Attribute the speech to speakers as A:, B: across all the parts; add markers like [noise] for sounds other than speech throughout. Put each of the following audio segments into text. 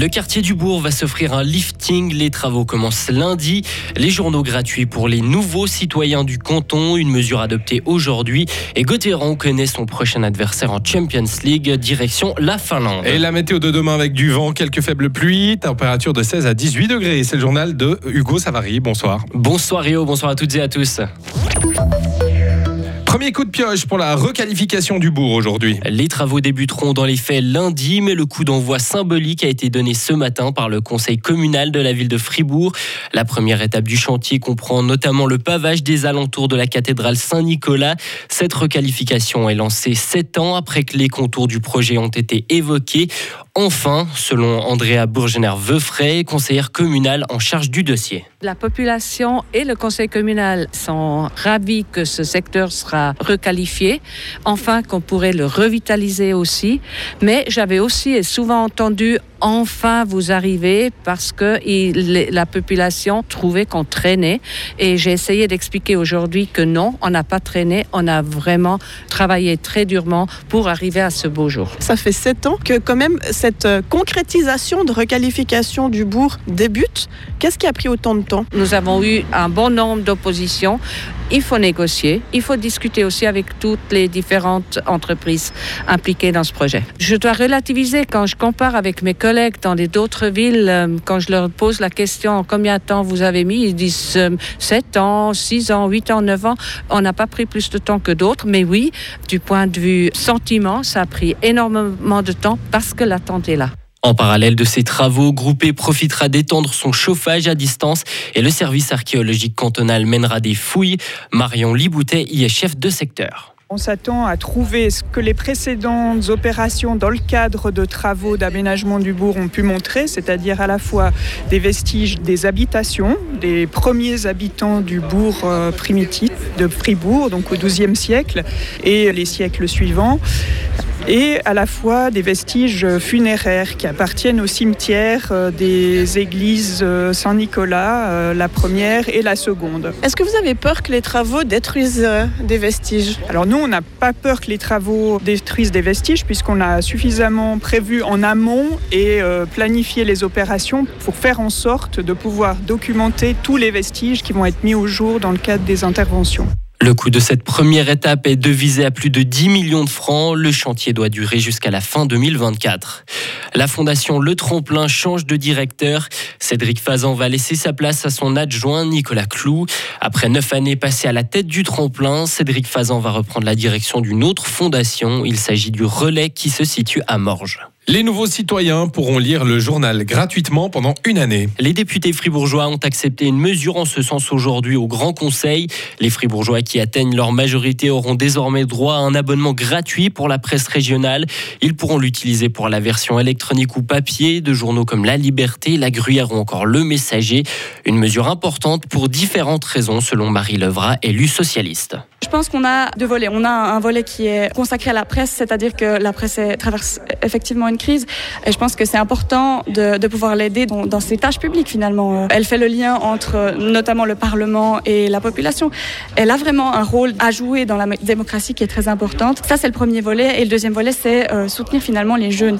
A: Le quartier du Bourg va s'offrir un lifting. Les travaux commencent lundi. Les journaux gratuits pour les nouveaux citoyens du canton, une mesure adoptée aujourd'hui. Et Gauthieron connaît son prochain adversaire en Champions League, direction la Finlande.
B: Et la météo de demain avec du vent, quelques faibles pluies, température de 16 à 18 degrés. C'est le journal de Hugo Savary. Bonsoir.
A: Bonsoir Rio, bonsoir à toutes et à tous.
B: Premier coup de pioche pour la requalification du bourg aujourd'hui.
A: Les travaux débuteront dans les faits lundi, mais le coup d'envoi symbolique a été donné ce matin par le conseil communal de la ville de Fribourg. La première étape du chantier comprend notamment le pavage des alentours de la cathédrale Saint-Nicolas. Cette requalification est lancée sept ans après que les contours du projet ont été évoqués. Enfin, selon Andrea Bourgener-Veufray, conseillère communale en charge du dossier.
C: La population et le conseil communal sont ravis que ce secteur sera requalifié, enfin qu'on pourrait le revitaliser aussi. Mais j'avais aussi et souvent entendu enfin vous arrivez parce que la population trouvait qu'on traînait. Et j'ai essayé d'expliquer aujourd'hui que non, on n'a pas traîné, on a vraiment travaillé très durement pour arriver à ce beau jour.
D: Ça fait sept ans que quand même cette euh, concrétisation de requalification du bourg débute. Qu'est-ce qui a pris autant de temps?
C: Nous avons eu un bon nombre d'oppositions il faut négocier, il faut discuter aussi avec toutes les différentes entreprises impliquées dans ce projet. Je dois relativiser quand je compare avec mes collègues dans d'autres villes, euh, quand je leur pose la question combien de temps vous avez mis, ils disent 7 euh, ans, 6 ans, 8 ans, 9 ans. On n'a pas pris plus de temps que d'autres, mais oui, du point de vue sentiment, ça a pris énormément de temps parce que l'attente est là.
A: En parallèle de ces travaux, Groupé profitera d'étendre son chauffage à distance et le service archéologique cantonal mènera des fouilles. Marion Liboutet y est chef de secteur.
E: On s'attend à trouver ce que les précédentes opérations dans le cadre de travaux d'aménagement du bourg ont pu montrer, c'est-à-dire à la fois des vestiges des habitations, des premiers habitants du bourg euh, primitif de Fribourg, donc au XIIe siècle, et les siècles suivants, et à la fois des vestiges funéraires qui appartiennent au cimetière euh, des églises euh, Saint-Nicolas, euh, la première et la seconde.
D: Est-ce que vous avez peur que les travaux détruisent des vestiges?
E: Alors nous, on n'a pas peur que les travaux détruisent des vestiges puisqu'on a suffisamment prévu en amont et planifié les opérations pour faire en sorte de pouvoir documenter tous les vestiges qui vont être mis au jour dans le cadre des interventions.
A: Le coût de cette première étape est devisé à plus de 10 millions de francs. Le chantier doit durer jusqu'à la fin 2024. La fondation Le Tremplin change de directeur. Cédric Fazan va laisser sa place à son adjoint Nicolas Clou. Après neuf années passées à la tête du Tremplin, Cédric Fazan va reprendre la direction d'une autre fondation. Il s'agit du Relais qui se situe à Morges.
B: Les nouveaux citoyens pourront lire le journal gratuitement pendant une année.
A: Les députés fribourgeois ont accepté une mesure en ce sens aujourd'hui au Grand Conseil. Les fribourgeois qui atteignent leur majorité auront désormais droit à un abonnement gratuit pour la presse régionale. Ils pourront l'utiliser pour la version électronique ou papier de journaux comme La Liberté, La Gruyère ou encore Le Messager. Une mesure importante pour différentes raisons selon Marie Levra, élue socialiste.
F: Je pense qu'on a deux volets. On a un volet qui est consacré à la presse, c'est-à-dire que la presse traverse effectivement une crise. Et je pense que c'est important de, pouvoir l'aider dans, ses tâches publiques finalement. Elle fait le lien entre notamment le Parlement et la population. Elle a vraiment un rôle à jouer dans la démocratie qui est très importante. Ça, c'est le premier volet. Et le deuxième volet, c'est euh, soutenir finalement les jeunes.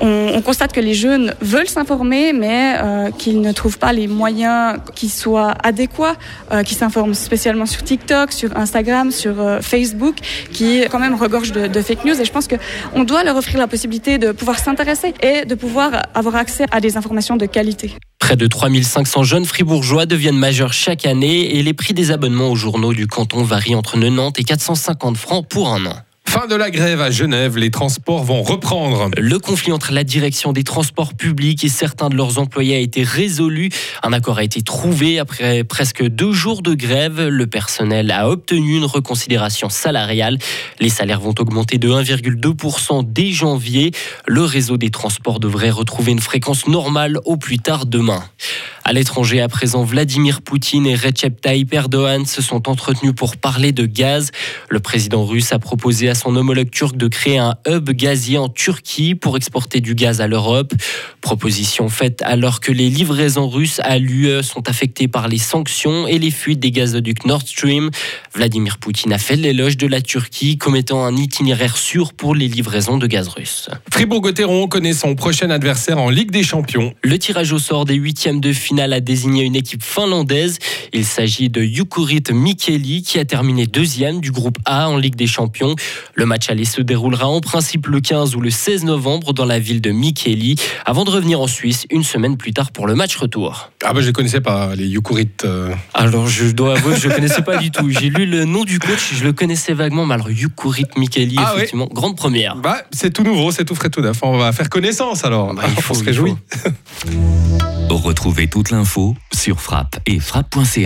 F: On, on, constate que les jeunes veulent s'informer, mais euh, qu'ils ne trouvent pas les moyens qui soient adéquats, euh, qui s'informent spécialement sur TikTok, sur Instagram, sur euh, Facebook, qui quand même regorge de, de fake news. Et je pense qu'on doit leur offrir la possibilité de pouvoir s'intéresser et de pouvoir avoir accès à des informations de qualité.
A: Près de 3500 jeunes fribourgeois deviennent majeurs chaque année et les prix des abonnements aux journaux du canton varient entre 90 et 450 francs pour un an.
B: Fin de la grève à Genève, les transports vont reprendre.
A: Le conflit entre la direction des transports publics et certains de leurs employés a été résolu. Un accord a été trouvé après presque deux jours de grève. Le personnel a obtenu une reconsidération salariale. Les salaires vont augmenter de 1,2% dès janvier. Le réseau des transports devrait retrouver une fréquence normale au plus tard demain. À l'étranger, à présent, Vladimir Poutine et Recep Tayyip Erdogan se sont entretenus pour parler de gaz. Le président russe a proposé à son homologue turc de créer un hub gazier en Turquie pour exporter du gaz à l'Europe. Proposition faite alors que les livraisons russes à l'UE sont affectées par les sanctions et les fuites des gazoducs Nord Stream. Vladimir Poutine a fait l'éloge de la Turquie comme étant un itinéraire sûr pour les livraisons de gaz russe.
B: Fribourg-Gotteron connaît son prochain adversaire en Ligue des Champions.
A: Le tirage au sort des huitièmes de finale a désigné une équipe finlandaise. Il s'agit de Jukurit Mikeli qui a terminé deuxième du groupe A en Ligue des Champions. Le match aller se déroulera en principe le 15 ou le 16 novembre dans la ville de Mikeli avant de revenir en Suisse une semaine plus tard pour le match retour.
B: Ah bah je ne connaissais pas les Jukurit. euh.
A: Alors je dois avouer que je ne connaissais pas du tout. J'ai lu le nom du coach, je le connaissais vaguement, mais alors Jukurit Mikeli,
B: Ah
A: effectivement, grande première.
B: Bah c'est tout nouveau, c'est tout frais tout neuf. On va faire connaissance alors.
A: Bah, il [laughs] faut,
B: On se réjouit. [laughs]
G: Retrouvez toute l'info sur frappe et frappe.ch.